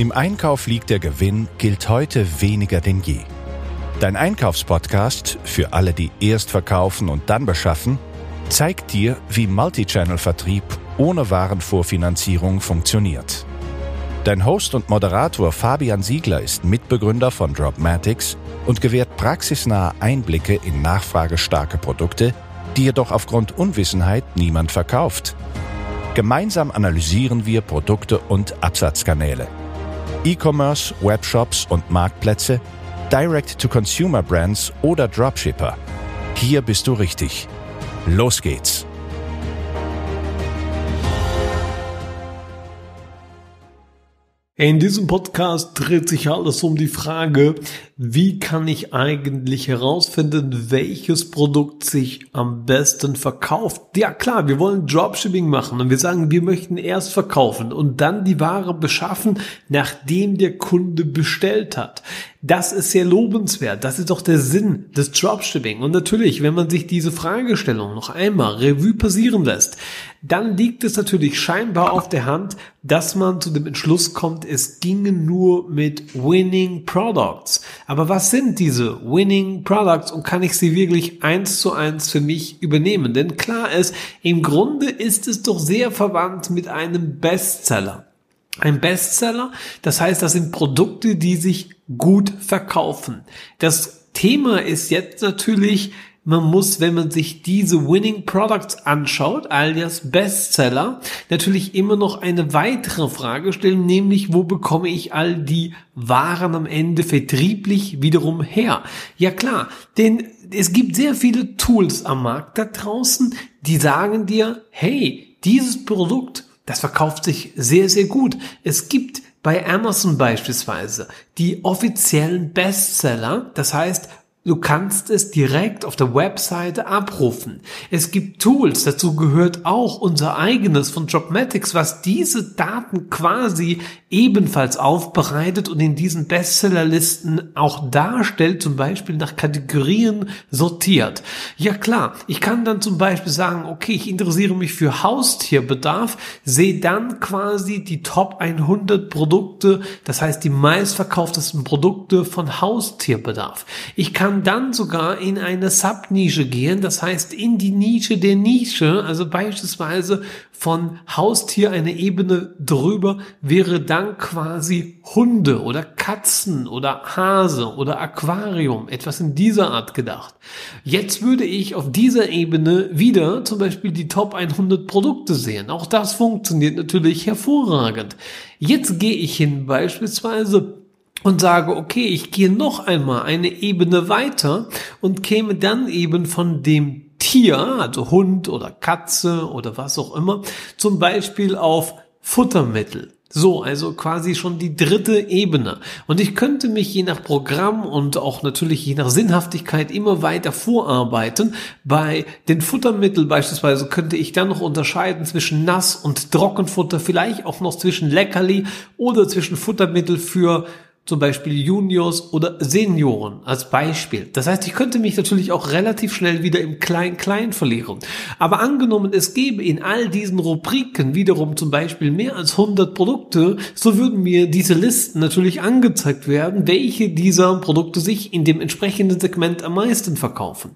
Im Einkauf liegt der Gewinn gilt heute weniger denn je. Dein Einkaufspodcast für alle, die erst verkaufen und dann beschaffen, zeigt dir, wie Multichannel-Vertrieb ohne Warenvorfinanzierung funktioniert. Dein Host und Moderator Fabian Siegler ist Mitbegründer von Dropmatics und gewährt praxisnahe Einblicke in nachfragestarke Produkte, die jedoch aufgrund Unwissenheit niemand verkauft. Gemeinsam analysieren wir Produkte und Absatzkanäle. E-Commerce, Webshops und Marktplätze, Direct-to-Consumer-Brands oder Dropshipper. Hier bist du richtig. Los geht's! In diesem Podcast dreht sich alles um die Frage, wie kann ich eigentlich herausfinden, welches Produkt sich am besten verkauft? Ja klar, wir wollen Dropshipping machen und wir sagen, wir möchten erst verkaufen und dann die Ware beschaffen, nachdem der Kunde bestellt hat. Das ist sehr lobenswert. Das ist doch der Sinn des Dropshipping. Und natürlich, wenn man sich diese Fragestellung noch einmal Revue passieren lässt, dann liegt es natürlich scheinbar auf der Hand, dass man zu dem Entschluss kommt, es ginge nur mit Winning Products. Aber was sind diese Winning Products und kann ich sie wirklich eins zu eins für mich übernehmen? Denn klar ist, im Grunde ist es doch sehr verwandt mit einem Bestseller. Ein Bestseller, das heißt, das sind Produkte, die sich gut verkaufen. Das Thema ist jetzt natürlich, man muss, wenn man sich diese Winning Products anschaut, alias Bestseller, natürlich immer noch eine weitere Frage stellen, nämlich wo bekomme ich all die Waren am Ende vertrieblich wiederum her? Ja klar, denn es gibt sehr viele Tools am Markt da draußen, die sagen dir, hey, dieses Produkt das verkauft sich sehr, sehr gut. Es gibt bei Amazon beispielsweise die offiziellen Bestseller. Das heißt, Du kannst es direkt auf der Webseite abrufen. Es gibt Tools, dazu gehört auch unser eigenes von Dropmatics, was diese Daten quasi ebenfalls aufbereitet und in diesen Bestsellerlisten auch darstellt, zum Beispiel nach Kategorien sortiert. Ja klar, ich kann dann zum Beispiel sagen, okay, ich interessiere mich für Haustierbedarf, sehe dann quasi die Top 100 Produkte, das heißt die meistverkauftesten Produkte von Haustierbedarf. Ich kann kann dann sogar in eine Subnische gehen, das heißt in die Nische der Nische, also beispielsweise von Haustier eine Ebene drüber wäre dann quasi Hunde oder Katzen oder Hase oder Aquarium, etwas in dieser Art gedacht. Jetzt würde ich auf dieser Ebene wieder zum Beispiel die Top 100 Produkte sehen. Auch das funktioniert natürlich hervorragend. Jetzt gehe ich hin beispielsweise und sage, okay, ich gehe noch einmal eine Ebene weiter und käme dann eben von dem Tier, also Hund oder Katze oder was auch immer, zum Beispiel auf Futtermittel. So, also quasi schon die dritte Ebene. Und ich könnte mich je nach Programm und auch natürlich je nach Sinnhaftigkeit immer weiter vorarbeiten. Bei den Futtermitteln beispielsweise könnte ich dann noch unterscheiden zwischen Nass- und Trockenfutter, vielleicht auch noch zwischen Leckerli oder zwischen Futtermittel für zum Beispiel Juniors oder Senioren als Beispiel. Das heißt, ich könnte mich natürlich auch relativ schnell wieder im Klein-Klein verlieren. Aber angenommen, es gäbe in all diesen Rubriken wiederum zum Beispiel mehr als 100 Produkte, so würden mir diese Listen natürlich angezeigt werden, welche dieser Produkte sich in dem entsprechenden Segment am meisten verkaufen.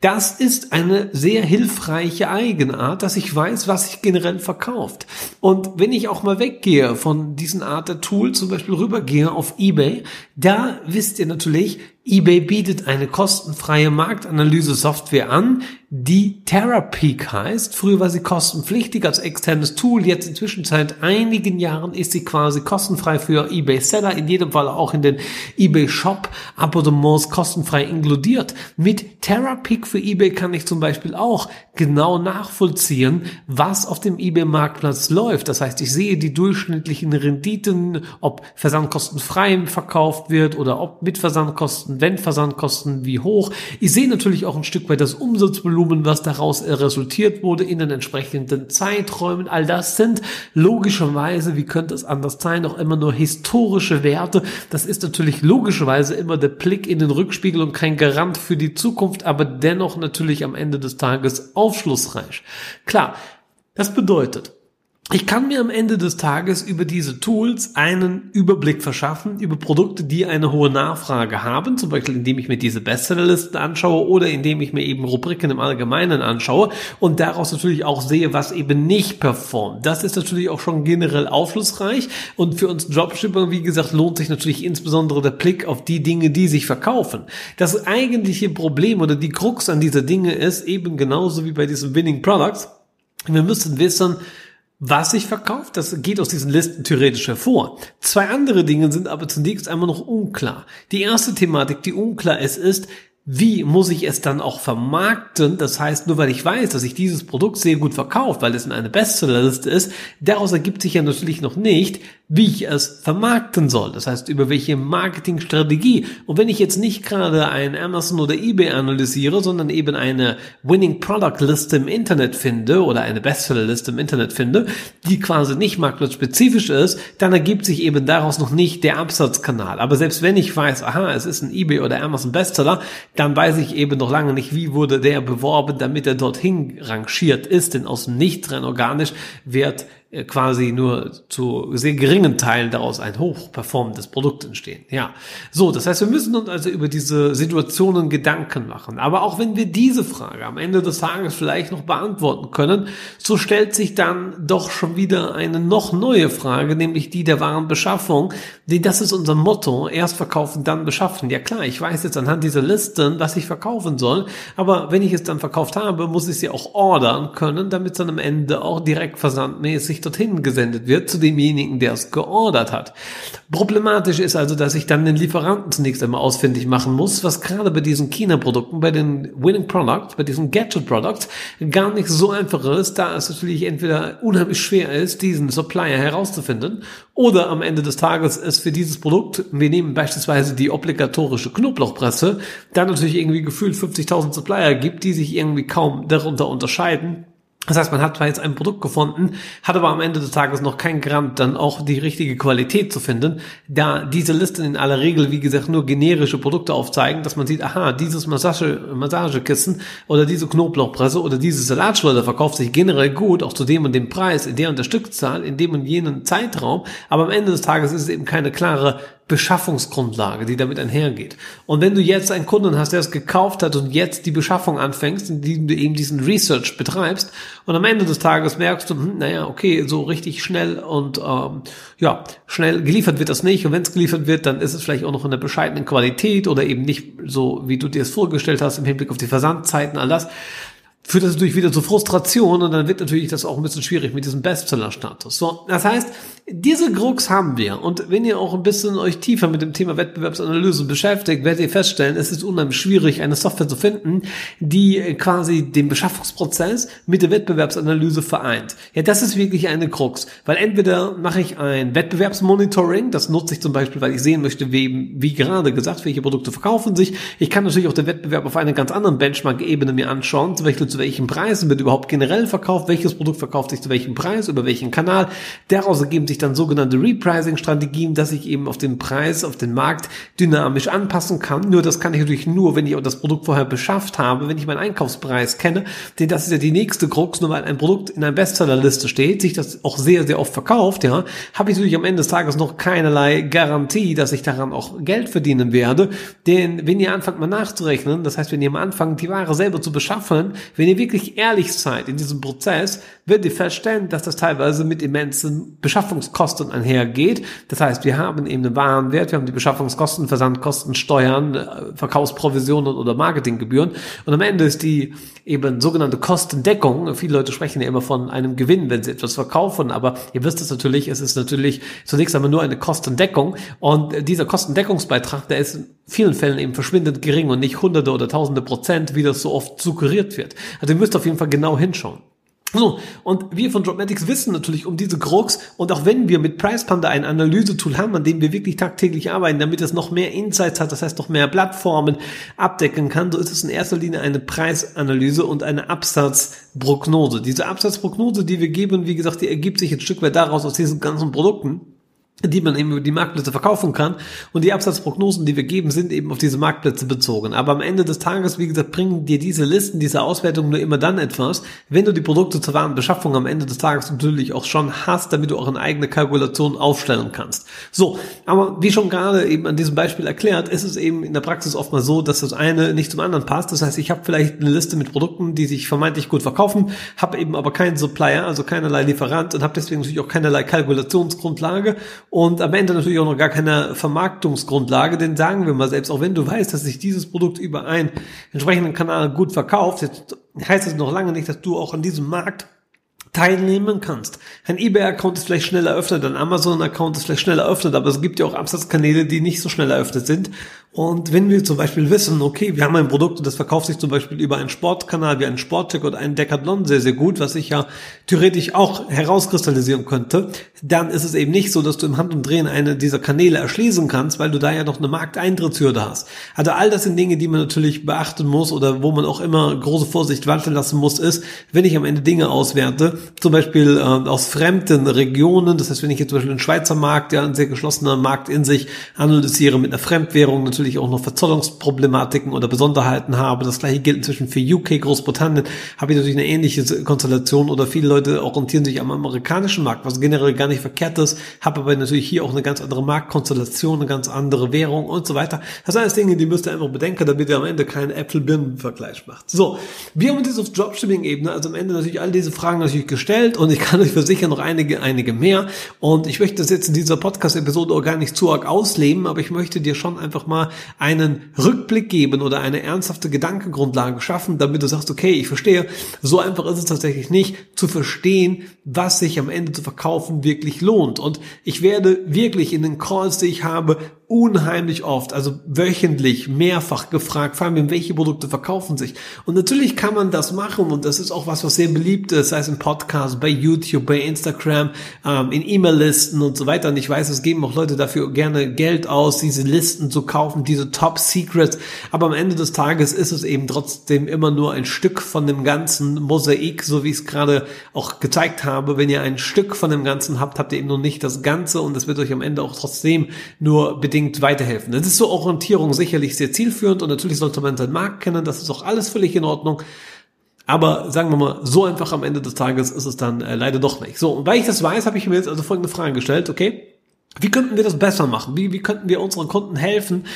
Das ist eine sehr hilfreiche Eigenart, dass ich weiß, was sich generell verkauft. Und wenn ich auch mal weggehe von diesen Art der Tool, zum Beispiel rübergehe auf eBay, da wisst ihr natürlich, eBay bietet eine kostenfreie Marktanalyse-Software an, die TerraPeak heißt. Früher war sie kostenpflichtig als externes Tool. Jetzt inzwischen seit einigen Jahren ist sie quasi kostenfrei für eBay Seller. In jedem Fall auch in den eBay Shop Abonnements kostenfrei inkludiert. Mit TerraPeak für eBay kann ich zum Beispiel auch genau nachvollziehen, was auf dem eBay Marktplatz läuft. Das heißt, ich sehe die durchschnittlichen Renditen, ob versandkostenfrei verkauft wird oder ob mit Versandkosten wenn Versandkosten, wie hoch. Ich sehe natürlich auch ein Stück weit das Umsatzvolumen, was daraus resultiert wurde in den entsprechenden Zeiträumen. All das sind logischerweise, wie könnte es anders sein, auch immer nur historische Werte. Das ist natürlich logischerweise immer der Blick in den Rückspiegel und kein Garant für die Zukunft, aber dennoch natürlich am Ende des Tages aufschlussreich. Klar, das bedeutet, ich kann mir am Ende des Tages über diese Tools einen Überblick verschaffen über Produkte, die eine hohe Nachfrage haben, zum Beispiel indem ich mir diese Bestsellerlisten anschaue oder indem ich mir eben Rubriken im Allgemeinen anschaue und daraus natürlich auch sehe, was eben nicht performt. Das ist natürlich auch schon generell aufschlussreich und für uns Dropshipper, wie gesagt, lohnt sich natürlich insbesondere der Blick auf die Dinge, die sich verkaufen. Das eigentliche Problem oder die Krux an dieser Dinge ist eben genauso wie bei diesen Winning Products. Wir müssen wissen, was sich verkauft, das geht aus diesen Listen theoretisch hervor. Zwei andere Dinge sind aber zunächst einmal noch unklar. Die erste Thematik, die unklar ist, ist, wie muss ich es dann auch vermarkten? Das heißt, nur weil ich weiß, dass sich dieses Produkt sehr gut verkauft, weil es in einer Bestsellerliste ist, daraus ergibt sich ja natürlich noch nicht, wie ich es vermarkten soll. Das heißt, über welche Marketingstrategie. Und wenn ich jetzt nicht gerade ein Amazon oder eBay analysiere, sondern eben eine Winning Product Liste im Internet finde oder eine Bestseller Liste im Internet finde, die quasi nicht marktplatzspezifisch ist, dann ergibt sich eben daraus noch nicht der Absatzkanal. Aber selbst wenn ich weiß, aha, es ist ein eBay oder Amazon Bestseller, dann weiß ich eben noch lange nicht, wie wurde der beworben, damit er dorthin rangiert ist, denn aus dem Nichts rein organisch wird quasi nur zu sehr geringen Teilen daraus ein hochperformendes Produkt entstehen. Ja, so, das heißt, wir müssen uns also über diese Situationen Gedanken machen. Aber auch wenn wir diese Frage am Ende des Tages vielleicht noch beantworten können, so stellt sich dann doch schon wieder eine noch neue Frage, nämlich die der Warenbeschaffung. Das ist unser Motto, erst verkaufen, dann beschaffen. Ja klar, ich weiß jetzt anhand dieser Listen, was ich verkaufen soll, aber wenn ich es dann verkauft habe, muss ich sie auch ordern können, damit es dann am Ende auch direkt versandmäßig dorthin gesendet wird zu demjenigen, der es geordert hat. Problematisch ist also, dass ich dann den Lieferanten zunächst einmal ausfindig machen muss, was gerade bei diesen China-Produkten, bei den Winning Products, bei diesen Gadget Products gar nicht so einfach ist, da es natürlich entweder unheimlich schwer ist, diesen Supplier herauszufinden oder am Ende des Tages es für dieses Produkt, wir nehmen beispielsweise die obligatorische Knoblauchpresse, dann natürlich irgendwie gefühlt 50.000 Supplier gibt, die sich irgendwie kaum darunter unterscheiden das heißt, man hat zwar jetzt ein Produkt gefunden, hat aber am Ende des Tages noch kein Gramm dann auch die richtige Qualität zu finden, da diese Listen in aller Regel, wie gesagt, nur generische Produkte aufzeigen, dass man sieht, aha, dieses Massage, Massagekissen oder diese Knoblauchpresse oder diese Salatschleuder verkauft sich generell gut, auch zu dem und dem Preis, in der und der Stückzahl, in dem und jenen Zeitraum, aber am Ende des Tages ist es eben keine klare Beschaffungsgrundlage, die damit einhergeht. Und wenn du jetzt einen Kunden hast, der es gekauft hat und jetzt die Beschaffung anfängst, indem du eben diesen Research betreibst und am Ende des Tages merkst du, hm, naja, okay, so richtig schnell und ähm, ja, schnell geliefert wird das nicht und wenn es geliefert wird, dann ist es vielleicht auch noch in der bescheidenen Qualität oder eben nicht so, wie du dir es vorgestellt hast im Hinblick auf die Versandzeiten, all das führt das natürlich wieder zu Frustration und dann wird natürlich das auch ein bisschen schwierig mit diesem Bestseller-Status. So, das heißt, diese Krux haben wir. Und wenn ihr auch ein bisschen euch tiefer mit dem Thema Wettbewerbsanalyse beschäftigt, werdet ihr feststellen, es ist unheimlich schwierig, eine Software zu finden, die quasi den Beschaffungsprozess mit der Wettbewerbsanalyse vereint. Ja, das ist wirklich eine Krux. Weil entweder mache ich ein Wettbewerbsmonitoring, das nutze ich zum Beispiel, weil ich sehen möchte, wie, wie gerade gesagt, welche Produkte verkaufen sich. Ich kann natürlich auch den Wettbewerb auf einer ganz anderen Benchmark-Ebene mir anschauen, zum Beispiel zu welchen Preisen wird überhaupt generell verkauft, welches Produkt verkauft sich zu welchem Preis, über welchen Kanal. Daraus ergeben sich dann sogenannte Repricing-Strategien, dass ich eben auf den Preis, auf den Markt dynamisch anpassen kann. Nur das kann ich natürlich nur, wenn ich auch das Produkt vorher beschafft habe, wenn ich meinen Einkaufspreis kenne. Denn das ist ja die nächste Krux, nur weil ein Produkt in einer Bestsellerliste steht, sich das auch sehr, sehr oft verkauft, ja, habe ich natürlich am Ende des Tages noch keinerlei Garantie, dass ich daran auch Geld verdienen werde. Denn wenn ihr anfangt mal nachzurechnen, das heißt, wenn ihr am Anfang die Ware selber zu beschaffen, wenn wenn ihr wirklich ehrlich seid in diesem Prozess, werdet ihr feststellen, dass das teilweise mit immensen Beschaffungskosten einhergeht. Das heißt, wir haben eben einen Warenwert, wir haben die Beschaffungskosten, Versandkosten, Steuern, äh, Verkaufsprovisionen oder Marketinggebühren. Und am Ende ist die eben sogenannte Kostendeckung. Viele Leute sprechen ja immer von einem Gewinn, wenn sie etwas verkaufen, aber ihr wisst es natürlich, es ist natürlich zunächst einmal nur eine Kostendeckung. Und dieser Kostendeckungsbeitrag, der ist in vielen Fällen eben verschwindend gering und nicht hunderte oder tausende Prozent, wie das so oft suggeriert wird. Also ihr müsst auf jeden Fall genau hinschauen. So, und wir von Dropmatics wissen natürlich um diese Krux und auch wenn wir mit PricePanda ein Analysetool haben, an dem wir wirklich tagtäglich arbeiten, damit es noch mehr Insights hat, das heißt noch mehr Plattformen abdecken kann, so ist es in erster Linie eine Preisanalyse und eine Absatzprognose. Diese Absatzprognose, die wir geben, wie gesagt, die ergibt sich ein Stück weit daraus aus diesen ganzen Produkten die man eben über die Marktplätze verkaufen kann. Und die Absatzprognosen, die wir geben, sind eben auf diese Marktplätze bezogen. Aber am Ende des Tages, wie gesagt, bringen dir diese Listen, diese Auswertungen nur immer dann etwas, wenn du die Produkte zur Warenbeschaffung am Ende des Tages natürlich auch schon hast, damit du auch eine eigene Kalkulation aufstellen kannst. So, aber wie schon gerade eben an diesem Beispiel erklärt, ist es eben in der Praxis oft mal so, dass das eine nicht zum anderen passt. Das heißt, ich habe vielleicht eine Liste mit Produkten, die sich vermeintlich gut verkaufen, habe eben aber keinen Supplier, also keinerlei Lieferant und habe deswegen natürlich auch keinerlei Kalkulationsgrundlage und am Ende natürlich auch noch gar keine Vermarktungsgrundlage, denn sagen wir mal selbst, auch wenn du weißt, dass sich dieses Produkt über einen entsprechenden Kanal gut verkauft, jetzt heißt das noch lange nicht, dass du auch an diesem Markt teilnehmen kannst. Ein eBay-Account ist vielleicht schneller eröffnet, ein Amazon-Account ist vielleicht schneller eröffnet, aber es gibt ja auch Absatzkanäle, die nicht so schnell eröffnet sind. Und wenn wir zum Beispiel wissen, okay, wir haben ein Produkt und das verkauft sich zum Beispiel über einen Sportkanal wie einen Sportcheck oder einen Decathlon sehr, sehr gut, was sich ja theoretisch auch herauskristallisieren könnte, dann ist es eben nicht so, dass du im Handumdrehen eine dieser Kanäle erschließen kannst, weil du da ja noch eine Markteintrittshürde hast. Also all das sind Dinge, die man natürlich beachten muss oder wo man auch immer große Vorsicht walten lassen muss, ist, wenn ich am Ende Dinge auswerte, zum Beispiel äh, aus fremden Regionen, das heißt, wenn ich jetzt zum Beispiel einen Schweizer Markt, ja, ein sehr geschlossener Markt in sich analysiere mit einer Fremdwährung, natürlich auch noch Verzollungsproblematiken oder Besonderheiten habe. Das gleiche gilt inzwischen für UK, Großbritannien, habe ich natürlich eine ähnliche Konstellation oder viele Leute orientieren sich am amerikanischen Markt, was generell gar nicht verkehrt ist, habe aber natürlich hier auch eine ganz andere Marktkonstellation, eine ganz andere Währung und so weiter. Das sind alles Dinge, die müsst ihr einfach bedenken, damit ihr am Ende keinen Äpfel-Birnen-Vergleich macht. So, wir haben jetzt auf Dropshipping-Ebene, also am Ende natürlich all diese Fragen natürlich gestellt und ich kann euch versichern noch einige, einige mehr. Und ich möchte das jetzt in dieser Podcast-Episode auch gar nicht zu arg ausleben, aber ich möchte dir schon einfach mal einen Rückblick geben oder eine ernsthafte Gedankengrundlage schaffen, damit du sagst, okay, ich verstehe, so einfach ist es tatsächlich nicht zu verstehen, was sich am Ende zu verkaufen wirklich lohnt. Und ich werde wirklich in den Calls, die ich habe, unheimlich oft, also wöchentlich, mehrfach gefragt, vor allem, welche Produkte verkaufen sich. Und natürlich kann man das machen und das ist auch was, was sehr beliebt ist, sei es im Podcast, bei YouTube, bei Instagram, ähm, in E-Mail-Listen und so weiter. Und ich weiß, es geben auch Leute dafür gerne Geld aus, diese Listen zu kaufen, diese Top Secrets. Aber am Ende des Tages ist es eben trotzdem immer nur ein Stück von dem ganzen Mosaik, so wie ich es gerade auch gezeigt habe. Wenn ihr ein Stück von dem Ganzen habt, habt ihr eben noch nicht das Ganze und es wird euch am Ende auch trotzdem nur bedingt unbedingt weiterhelfen. Das ist so Orientierung sicherlich sehr zielführend und natürlich sollte man seinen Markt kennen, das ist auch alles völlig in Ordnung. Aber sagen wir mal, so einfach am Ende des Tages ist es dann äh, leider doch nicht. So, und weil ich das weiß, habe ich mir jetzt also folgende Frage gestellt, okay? Wie könnten wir das besser machen? Wie, wie könnten wir unseren Kunden helfen,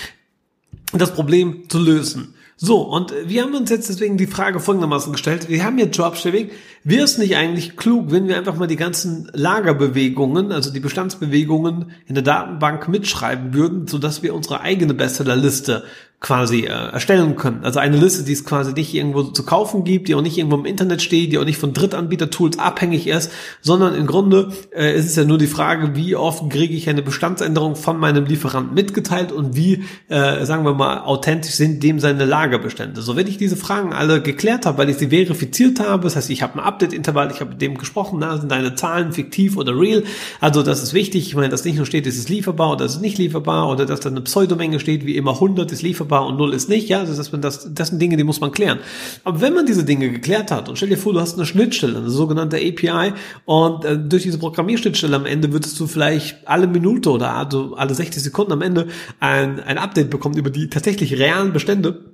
das Problem zu lösen? So, und wir haben uns jetzt deswegen die Frage folgendermaßen gestellt. Wir haben hier Dropshipping. Wäre es nicht eigentlich klug, wenn wir einfach mal die ganzen Lagerbewegungen, also die Bestandsbewegungen in der Datenbank mitschreiben würden, sodass wir unsere eigene Bestsellerliste quasi äh, erstellen können. Also eine Liste, die es quasi nicht irgendwo zu kaufen gibt, die auch nicht irgendwo im Internet steht, die auch nicht von Drittanbieter-Tools abhängig ist, sondern im Grunde äh, ist es ja nur die Frage, wie oft kriege ich eine Bestandsänderung von meinem Lieferanten mitgeteilt und wie, äh, sagen wir mal, authentisch sind dem seine Lagerbestände. So, wenn ich diese Fragen alle geklärt habe, weil ich sie verifiziert habe, das heißt, ich habe ein Update-Intervall, ich habe mit dem gesprochen, na, sind deine Zahlen fiktiv oder real, also das ist wichtig, ich meine, dass nicht nur steht, ist es lieferbar oder ist es nicht lieferbar oder dass da eine Pseudomenge steht, wie immer 100 ist lieferbar lieferbar und null ist nicht, ja, also dass man das, das sind Dinge, die muss man klären. Aber wenn man diese Dinge geklärt hat und stell dir vor, du hast eine Schnittstelle, eine sogenannte API und äh, durch diese Programmierschnittstelle am Ende würdest du vielleicht alle Minute oder also alle 60 Sekunden am Ende ein, ein Update bekommen über die tatsächlich realen Bestände.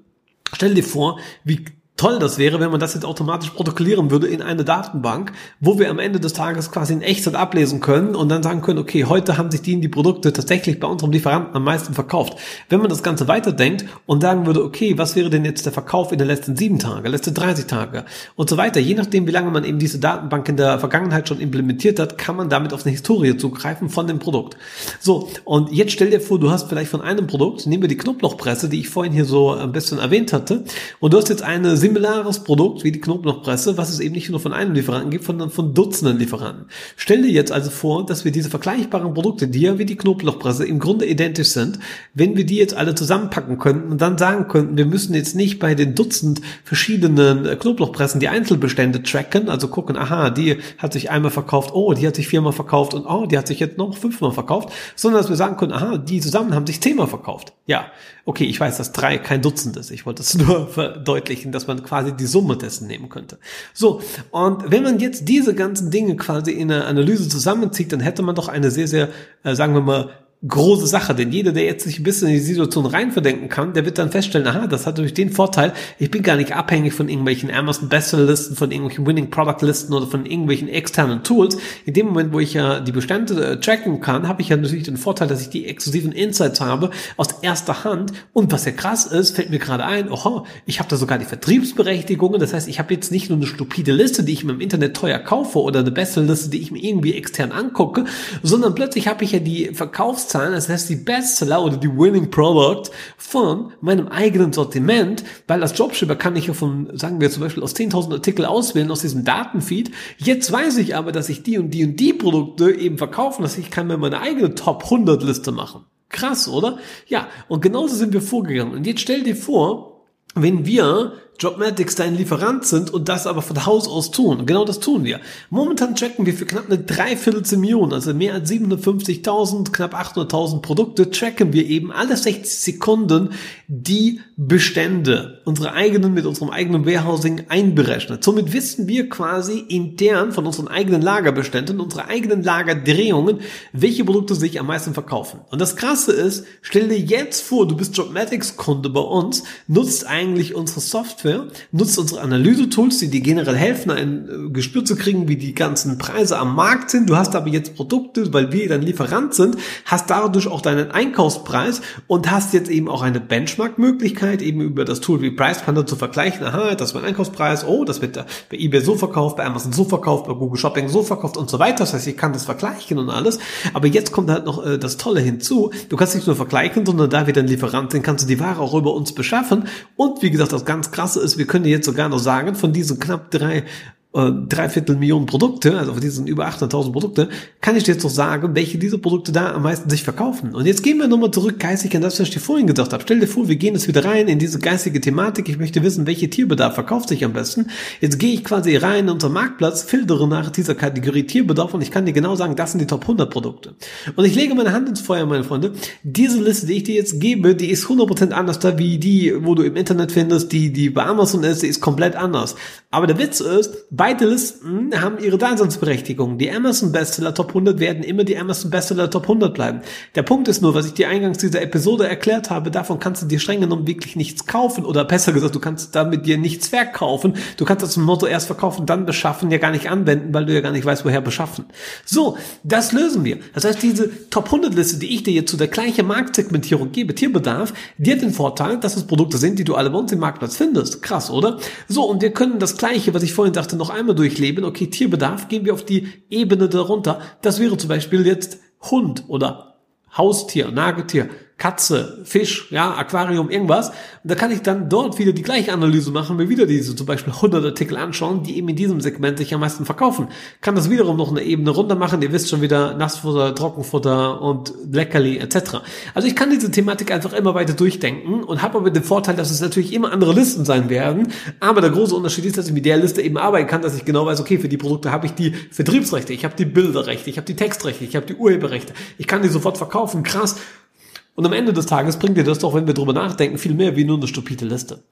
Stell dir vor, wie toll das wäre, wenn man das jetzt automatisch protokollieren würde in eine Datenbank, wo wir am Ende des Tages quasi in Echtzeit ablesen können und dann sagen können, okay, heute haben sich die, die Produkte tatsächlich bei unserem Lieferanten am meisten verkauft. Wenn man das Ganze weiterdenkt und sagen würde, okay, was wäre denn jetzt der Verkauf in den letzten sieben Tagen, letzten 30 Tage und so weiter, je nachdem, wie lange man eben diese Datenbank in der Vergangenheit schon implementiert hat, kann man damit auf eine Historie zugreifen von dem Produkt. So, und jetzt stell dir vor, du hast vielleicht von einem Produkt, nehmen wir die Knoblauchpresse, die ich vorhin hier so ein bisschen erwähnt hatte, und du hast jetzt eine similares Produkt wie die Knoblauchpresse, was es eben nicht nur von einem Lieferanten gibt, sondern von Dutzenden Lieferanten. Stell dir jetzt also vor, dass wir diese vergleichbaren Produkte, die ja wie die Knoblauchpresse im Grunde identisch sind, wenn wir die jetzt alle zusammenpacken könnten und dann sagen könnten, wir müssen jetzt nicht bei den Dutzend verschiedenen Knoblauchpressen die Einzelbestände tracken, also gucken, aha, die hat sich einmal verkauft, oh, die hat sich viermal verkauft und oh, die hat sich jetzt noch fünfmal verkauft, sondern dass wir sagen können, aha, die zusammen haben sich zehnmal verkauft. Ja, okay, ich weiß, dass drei kein Dutzend ist. Ich wollte es nur verdeutlichen, dass man quasi die Summe dessen nehmen könnte. So, und wenn man jetzt diese ganzen Dinge quasi in eine Analyse zusammenzieht, dann hätte man doch eine sehr, sehr, äh, sagen wir mal, große Sache, denn jeder, der jetzt sich ein bisschen in die Situation reinverdenken kann, der wird dann feststellen, aha, das hat natürlich den Vorteil, ich bin gar nicht abhängig von irgendwelchen Amazon Bestsellerlisten, von irgendwelchen Winning Product Listen oder von irgendwelchen externen Tools. In dem Moment, wo ich ja die Bestände äh, tracken kann, habe ich ja natürlich den Vorteil, dass ich die exklusiven Insights habe aus erster Hand und was ja krass ist, fällt mir gerade ein, oha, ich habe da sogar die Vertriebsberechtigungen, das heißt, ich habe jetzt nicht nur eine stupide Liste, die ich mir im Internet teuer kaufe oder eine Bestsellerliste, die ich mir irgendwie extern angucke, sondern plötzlich habe ich ja die Verkaufs Verkaufszahlen, das heißt die Bestseller oder die Winning Product von meinem eigenen Sortiment, weil als Dropshipper kann ich ja von, sagen wir zum Beispiel aus 10.000 Artikel auswählen aus diesem Datenfeed. Jetzt weiß ich aber, dass ich die und die und die Produkte eben verkaufen, dass ich kann mir meine eigene Top 100 Liste machen. Krass, oder? Ja, und genauso sind wir vorgegangen. Und jetzt stell dir vor, wenn wir Jobmatics dein Lieferant sind und das aber von Haus aus tun. Genau das tun wir. Momentan checken wir für knapp eine Dreiviertel Million, also mehr als 750.000, knapp 800.000 Produkte, checken wir eben alle 60 Sekunden die Bestände, unsere eigenen mit unserem eigenen Warehousing einberechnet. Somit wissen wir quasi intern von unseren eigenen Lagerbeständen, unsere eigenen Lagerdrehungen, welche Produkte sich am meisten verkaufen. Und das Krasse ist, stell dir jetzt vor, du bist Jobmatics Kunde bei uns, nutzt eigentlich unsere Software Software, nutzt unsere Analyse-Tools, die dir generell helfen, ein äh, Gespür zu kriegen, wie die ganzen Preise am Markt sind. Du hast aber jetzt Produkte, weil wir dein Lieferant sind, hast dadurch auch deinen Einkaufspreis und hast jetzt eben auch eine Benchmark-Möglichkeit, eben über das Tool wie Price Panda zu vergleichen. Aha, das ist mein Einkaufspreis. Oh, das wird bei eBay so verkauft, bei Amazon so verkauft, bei Google Shopping so verkauft und so weiter. Das heißt, ich kann das vergleichen und alles. Aber jetzt kommt halt noch äh, das Tolle hinzu. Du kannst nicht nur vergleichen, sondern da wir dein Lieferant sind, kannst du die Ware auch über uns beschaffen. Und wie gesagt, das ganz krasse Ist, wir können jetzt sogar noch sagen, von diesen knapp drei äh, dreiviertel Millionen Produkte, also von diesen über 800.000 Produkte, kann ich dir jetzt doch sagen, welche dieser Produkte da am meisten sich verkaufen. Und jetzt gehen wir nochmal zurück geistig an das, was ich dir vorhin gesagt habe. Stell dir vor, wir gehen jetzt wieder rein in diese geistige Thematik. Ich möchte wissen, welche Tierbedarf verkauft sich am besten. Jetzt gehe ich quasi rein in unseren Marktplatz, filtere nach dieser Kategorie Tierbedarf und ich kann dir genau sagen, das sind die Top 100 Produkte. Und ich lege meine Hand ins Feuer, meine Freunde. Diese Liste, die ich dir jetzt gebe, die ist 100% anders da wie die, wo du im Internet findest, die, die bei Amazon ist, die ist komplett anders. Aber der Witz ist, beide Listen haben ihre Daseinsberechtigung. Die Amazon Bestseller Top 100 werden immer die Amazon Bestseller Top 100 bleiben. Der Punkt ist nur, was ich dir eingangs dieser Episode erklärt habe, davon kannst du dir streng genommen wirklich nichts kaufen oder besser gesagt, du kannst damit dir nichts verkaufen. Du kannst das Motto erst verkaufen, dann beschaffen, ja gar nicht anwenden, weil du ja gar nicht weißt, woher beschaffen. So, das lösen wir. Das heißt, diese Top 100 Liste, die ich dir jetzt zu der gleichen Marktsegmentierung gebe, Tierbedarf, die hat den Vorteil, dass es Produkte sind, die du alle bei uns im Marktplatz findest. Krass, oder? So, und wir können das Gleiche, was ich vorhin sagte, noch einmal durchleben. Okay, Tierbedarf, gehen wir auf die Ebene darunter. Das wäre zum Beispiel jetzt Hund oder Haustier, Nagetier. Katze, Fisch, ja, Aquarium, irgendwas. Und da kann ich dann dort wieder die gleiche Analyse machen, mir wieder diese zum Beispiel 100 Artikel anschauen, die eben in diesem Segment sich am meisten verkaufen. Kann das wiederum noch eine Ebene runter machen. Ihr wisst schon wieder Nassfutter, Trockenfutter und Leckerli etc. Also ich kann diese Thematik einfach immer weiter durchdenken und habe aber den Vorteil, dass es natürlich immer andere Listen sein werden. Aber der große Unterschied ist, dass ich mit der Liste eben arbeiten kann, dass ich genau weiß, okay, für die Produkte habe ich die Vertriebsrechte, ich habe die Bilderrechte, ich habe die Textrechte, ich habe die Urheberrechte. Ich kann die sofort verkaufen. Krass und am Ende des Tages bringt dir das doch, wenn wir drüber nachdenken, viel mehr wie nur eine stupide Liste.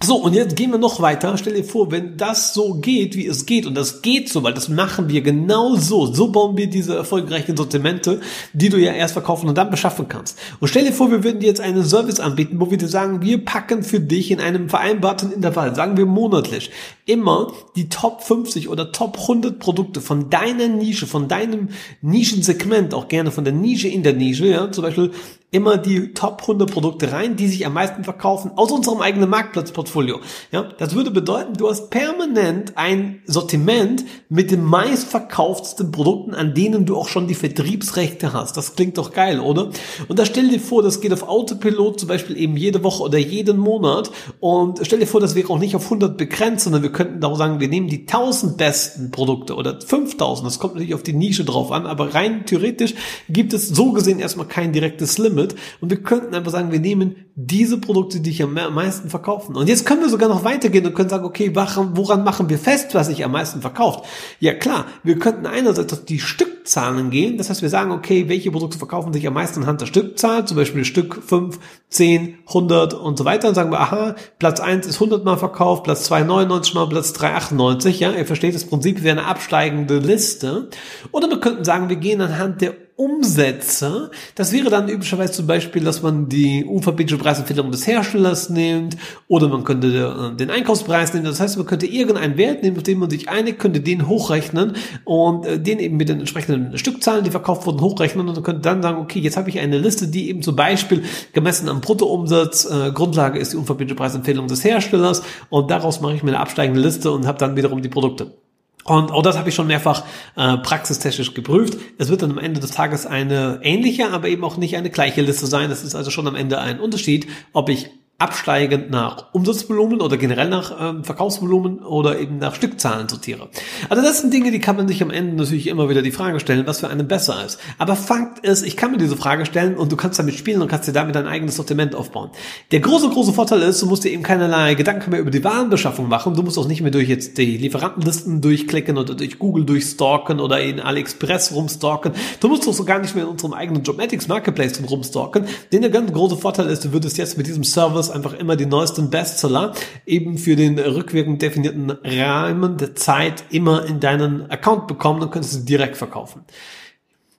So, und jetzt gehen wir noch weiter. Stell dir vor, wenn das so geht, wie es geht, und das geht so, weil das machen wir genau so. So bauen wir diese erfolgreichen Sortimente, die du ja erst verkaufen und dann beschaffen kannst. Und stell dir vor, wir würden dir jetzt einen Service anbieten, wo wir dir sagen, wir packen für dich in einem vereinbarten Intervall, sagen wir monatlich, immer die Top 50 oder Top 100 Produkte von deiner Nische, von deinem Nischensegment, auch gerne von der Nische in der Nische, ja, zum Beispiel immer die Top 100 Produkte rein, die sich am meisten verkaufen aus unserem eigenen Marktplatzportfolio. Ja, das würde bedeuten, du hast permanent ein Sortiment mit den meistverkauftesten Produkten, an denen du auch schon die Vertriebsrechte hast. Das klingt doch geil, oder? Und da stell dir vor, das geht auf Autopilot zum Beispiel eben jede Woche oder jeden Monat und stell dir vor, das wäre auch nicht auf 100 begrenzt, sondern wir könnten auch sagen, wir nehmen die 1000 besten Produkte oder 5000. Das kommt natürlich auf die Nische drauf an, aber rein theoretisch gibt es so gesehen erstmal kein direktes Limit Limit und wir könnten einfach sagen, wir nehmen diese Produkte, die ich am meisten verkaufen. Und jetzt können wir sogar noch weitergehen und können sagen, okay, woran machen wir fest, was sich am meisten verkauft? Ja klar, wir könnten einerseits auf die Stückzahlen gehen. Das heißt, wir sagen, okay, welche Produkte verkaufen sich am meisten anhand der Stückzahl, zum Beispiel Stück 5, 10, 100 und so weiter. Und sagen wir, aha, Platz 1 ist 100 mal verkauft, Platz 2 99 mal, Platz 3 98. Ja, ihr versteht das Prinzip, wäre eine absteigende Liste. Oder wir könnten sagen, wir gehen anhand der Umsätze. Das wäre dann üblicherweise zum Beispiel, dass man die unverbindliche Preisempfehlung des Herstellers nimmt oder man könnte äh, den Einkaufspreis nehmen. Das heißt, man könnte irgendeinen Wert nehmen, auf den man sich einigt, könnte den hochrechnen und äh, den eben mit den entsprechenden Stückzahlen, die verkauft wurden, hochrechnen und könnte dann sagen, okay, jetzt habe ich eine Liste, die eben zum Beispiel gemessen am Bruttoumsatz, äh, Grundlage ist die unverbindliche Preisempfehlung des Herstellers und daraus mache ich mir eine absteigende Liste und habe dann wiederum die Produkte. Und auch das habe ich schon mehrfach äh, praxistechnisch geprüft. Es wird dann am Ende des Tages eine ähnliche, aber eben auch nicht eine gleiche Liste sein. Es ist also schon am Ende ein Unterschied, ob ich absteigend nach Umsatzvolumen oder generell nach ähm, Verkaufsvolumen oder eben nach Stückzahlen sortiere. Also das sind Dinge, die kann man sich am Ende natürlich immer wieder die Frage stellen, was für einen besser ist. Aber Fakt ist, ich kann mir diese Frage stellen und du kannst damit spielen und kannst dir damit dein eigenes Sortiment aufbauen. Der große, große Vorteil ist, du musst dir eben keinerlei Gedanken mehr über die Warenbeschaffung machen. Du musst auch nicht mehr durch jetzt die Lieferantenlisten durchklicken oder durch Google durchstalken oder in AliExpress rumstalken. Du musst auch so gar nicht mehr in unserem eigenen Jobmatics Marketplace rumstalken. Denn der ganz große Vorteil ist, du würdest jetzt mit diesem Service einfach immer die neuesten Bestseller eben für den rückwirkend definierten Rahmen der Zeit immer in deinen Account bekommen und könntest sie direkt verkaufen.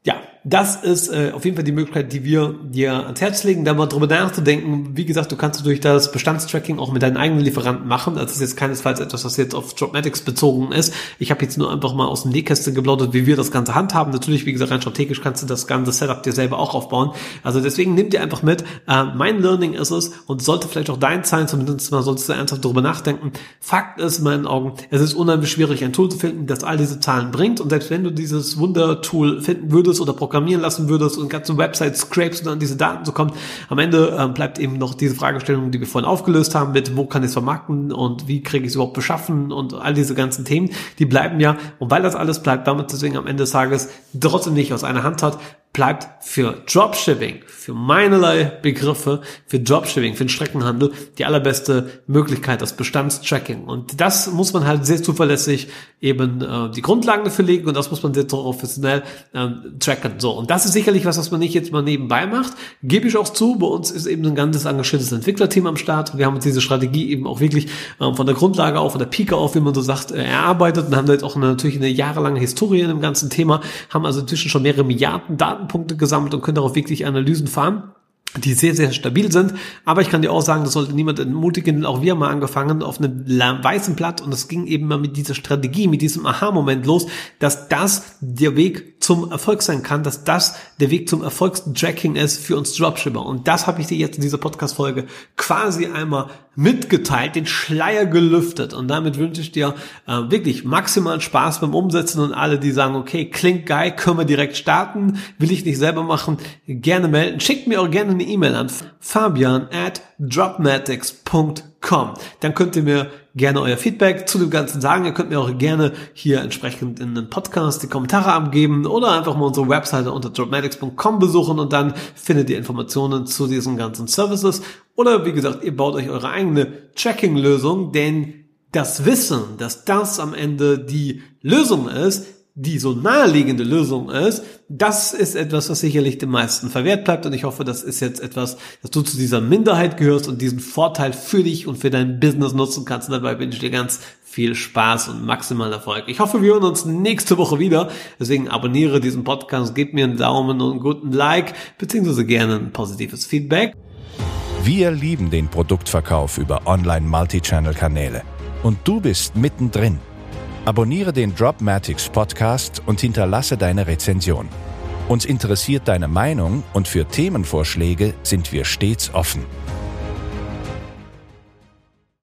Ja, das ist äh, auf jeden Fall die Möglichkeit, die wir dir ans Herz legen, da mal drüber nachzudenken. Wie gesagt, du kannst durch das Bestandstracking auch mit deinen eigenen Lieferanten machen. Das ist jetzt keinesfalls etwas, was jetzt auf Dropmatics bezogen ist. Ich habe jetzt nur einfach mal aus dem Nähkästchen geplaudert, wie wir das Ganze handhaben. Natürlich, wie gesagt, rein strategisch kannst du das ganze Setup dir selber auch aufbauen. Also deswegen nimm dir einfach mit. Äh, mein Learning ist es und sollte vielleicht auch dein sein, zumindest mal solltest du ernsthaft darüber nachdenken. Fakt ist in meinen Augen, es ist unheimlich schwierig, ein Tool zu finden, das all diese Zahlen bringt. Und selbst wenn du dieses Wunder-Tool finden würdest oder programmieren lassen würdest und ganze Websites scrapes, um an diese Daten zu kommen. Am Ende ähm, bleibt eben noch diese Fragestellung, die wir vorhin aufgelöst haben, mit wo kann ich es vermarkten und wie kriege ich es überhaupt beschaffen und all diese ganzen Themen, die bleiben ja. Und weil das alles bleibt, damit deswegen am Ende des Tages trotzdem nicht aus einer Hand hat, bleibt für Dropshipping, für meinerlei Begriffe, für Dropshipping, für den Streckenhandel die allerbeste Möglichkeit, das Bestandstracking. Und das muss man halt sehr zuverlässig eben äh, die Grundlagen dafür legen und das muss man sehr professionell ähm, tracken. So, und das ist sicherlich was, was man nicht jetzt mal nebenbei macht. Gebe ich auch zu, bei uns ist eben ein ganzes engagiertes Entwicklerteam am Start. Wir haben uns diese Strategie eben auch wirklich ähm, von der Grundlage auf, von der Pike auf, wie man so sagt, äh, erarbeitet und haben da jetzt auch eine, natürlich eine jahrelange Historie in dem ganzen Thema, haben also inzwischen schon mehrere Milliarden Daten Datenpunkte gesammelt und können darauf wirklich Analysen fahren die sehr, sehr stabil sind. Aber ich kann dir auch sagen, das sollte niemand entmutigen. Auch wir haben mal angefangen auf einem weißen Blatt und es ging eben mal mit dieser Strategie, mit diesem Aha-Moment los, dass das der Weg zum Erfolg sein kann, dass das der Weg zum Erfolgstracking ist für uns Dropshipper. Und das habe ich dir jetzt in dieser Podcast-Folge quasi einmal mitgeteilt, den Schleier gelüftet. Und damit wünsche ich dir äh, wirklich maximalen Spaß beim Umsetzen und alle, die sagen, okay, klingt geil, können wir direkt starten, will ich nicht selber machen, gerne melden. Schickt mir auch gerne eine E-Mail an fabian at dropmatics.com. Dann könnt ihr mir gerne euer Feedback zu dem Ganzen sagen. Ihr könnt mir auch gerne hier entsprechend in den Podcast die Kommentare abgeben oder einfach mal unsere Webseite unter dropmatics.com besuchen und dann findet ihr Informationen zu diesen ganzen Services. Oder wie gesagt, ihr baut euch eure eigene Tracking-Lösung, denn das Wissen, dass das am Ende die Lösung ist, die so naheliegende Lösung ist, das ist etwas, was sicherlich den meisten verwehrt bleibt. Und ich hoffe, das ist jetzt etwas, dass du zu dieser Minderheit gehörst und diesen Vorteil für dich und für dein Business nutzen kannst. Und dabei wünsche ich dir ganz viel Spaß und maximalen Erfolg. Ich hoffe, wir hören uns nächste Woche wieder. Deswegen abonniere diesen Podcast, gib mir einen Daumen und einen guten Like, beziehungsweise gerne ein positives Feedback. Wir lieben den Produktverkauf über Online-Multichannel-Kanäle. Und du bist mittendrin. Abonniere den Dropmatics Podcast und hinterlasse deine Rezension. Uns interessiert deine Meinung und für Themenvorschläge sind wir stets offen.